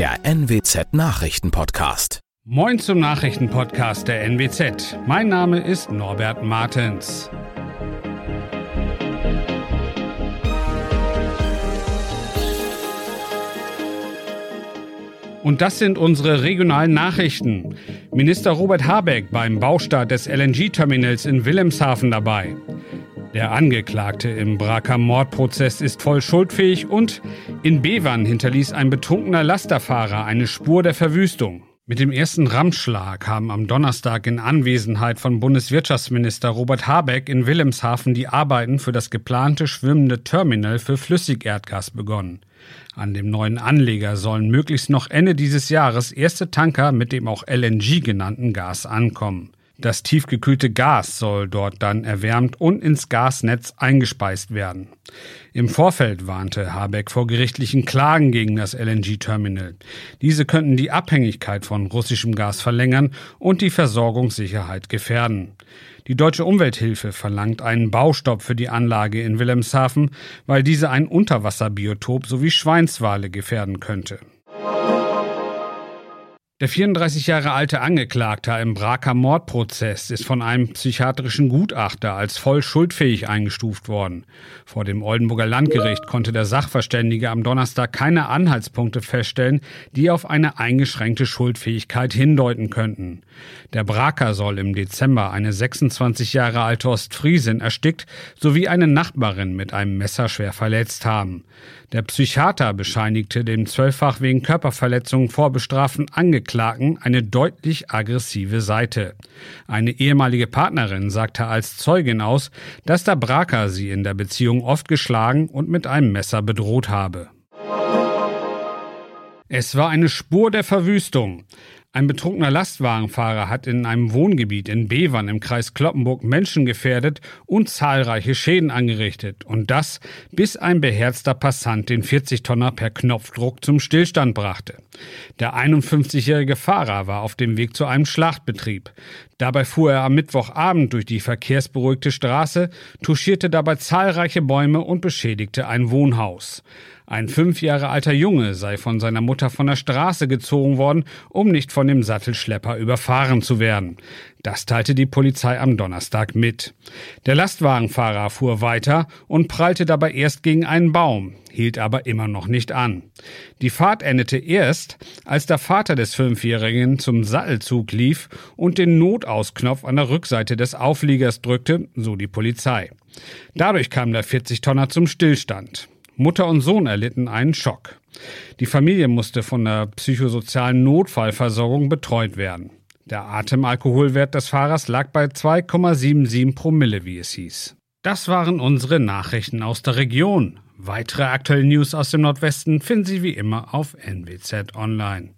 der NWZ Nachrichtenpodcast. Moin zum Nachrichtenpodcast der NWZ. Mein Name ist Norbert Martens. Und das sind unsere regionalen Nachrichten. Minister Robert Habeck beim Baustart des LNG-Terminals in Wilhelmshaven dabei. Der Angeklagte im Braker Mordprozess ist voll schuldfähig und in Bevern hinterließ ein betrunkener Lasterfahrer eine Spur der Verwüstung. Mit dem ersten Ramschlag haben am Donnerstag in Anwesenheit von Bundeswirtschaftsminister Robert Habeck in Wilhelmshaven die Arbeiten für das geplante schwimmende Terminal für Flüssigerdgas begonnen. An dem neuen Anleger sollen möglichst noch Ende dieses Jahres erste Tanker mit dem auch LNG genannten Gas ankommen. Das tiefgekühlte Gas soll dort dann erwärmt und ins Gasnetz eingespeist werden. Im Vorfeld warnte Habeck vor gerichtlichen Klagen gegen das LNG-Terminal. Diese könnten die Abhängigkeit von russischem Gas verlängern und die Versorgungssicherheit gefährden. Die Deutsche Umwelthilfe verlangt einen Baustopp für die Anlage in Wilhelmshaven, weil diese ein Unterwasserbiotop sowie Schweinswale gefährden könnte. Der 34 Jahre alte Angeklagte im Braker Mordprozess ist von einem psychiatrischen Gutachter als voll schuldfähig eingestuft worden. Vor dem Oldenburger Landgericht konnte der Sachverständige am Donnerstag keine Anhaltspunkte feststellen, die auf eine eingeschränkte Schuldfähigkeit hindeuten könnten. Der Braker soll im Dezember eine 26 Jahre alte Ostfriesin erstickt sowie eine Nachbarin mit einem Messer schwer verletzt haben. Der Psychiater bescheinigte dem zwölffach wegen Körperverletzungen vorbestraften Angeklagten eine deutlich aggressive Seite. Eine ehemalige Partnerin sagte als Zeugin aus, dass der Braker sie in der Beziehung oft geschlagen und mit einem Messer bedroht habe. Es war eine Spur der Verwüstung. Ein betrunkener Lastwagenfahrer hat in einem Wohngebiet in Bevern im Kreis Kloppenburg Menschen gefährdet und zahlreiche Schäden angerichtet. Und das, bis ein beherzter Passant den 40-Tonner per Knopfdruck zum Stillstand brachte. Der 51-jährige Fahrer war auf dem Weg zu einem Schlachtbetrieb. Dabei fuhr er am Mittwochabend durch die verkehrsberuhigte Straße, touchierte dabei zahlreiche Bäume und beschädigte ein Wohnhaus. Ein fünf Jahre alter Junge sei von seiner Mutter von der Straße gezogen worden, um nicht von dem Sattelschlepper überfahren zu werden. Das teilte die Polizei am Donnerstag mit. Der Lastwagenfahrer fuhr weiter und prallte dabei erst gegen einen Baum, hielt aber immer noch nicht an. Die Fahrt endete erst, als der Vater des Fünfjährigen zum Sattelzug lief und den Notausknopf an der Rückseite des Aufliegers drückte, so die Polizei. Dadurch kam der 40-Tonner zum Stillstand. Mutter und Sohn erlitten einen Schock. Die Familie musste von der psychosozialen Notfallversorgung betreut werden. Der Atemalkoholwert des Fahrers lag bei 2,77 Promille, wie es hieß. Das waren unsere Nachrichten aus der Region. Weitere aktuelle News aus dem Nordwesten finden Sie wie immer auf NWZ Online.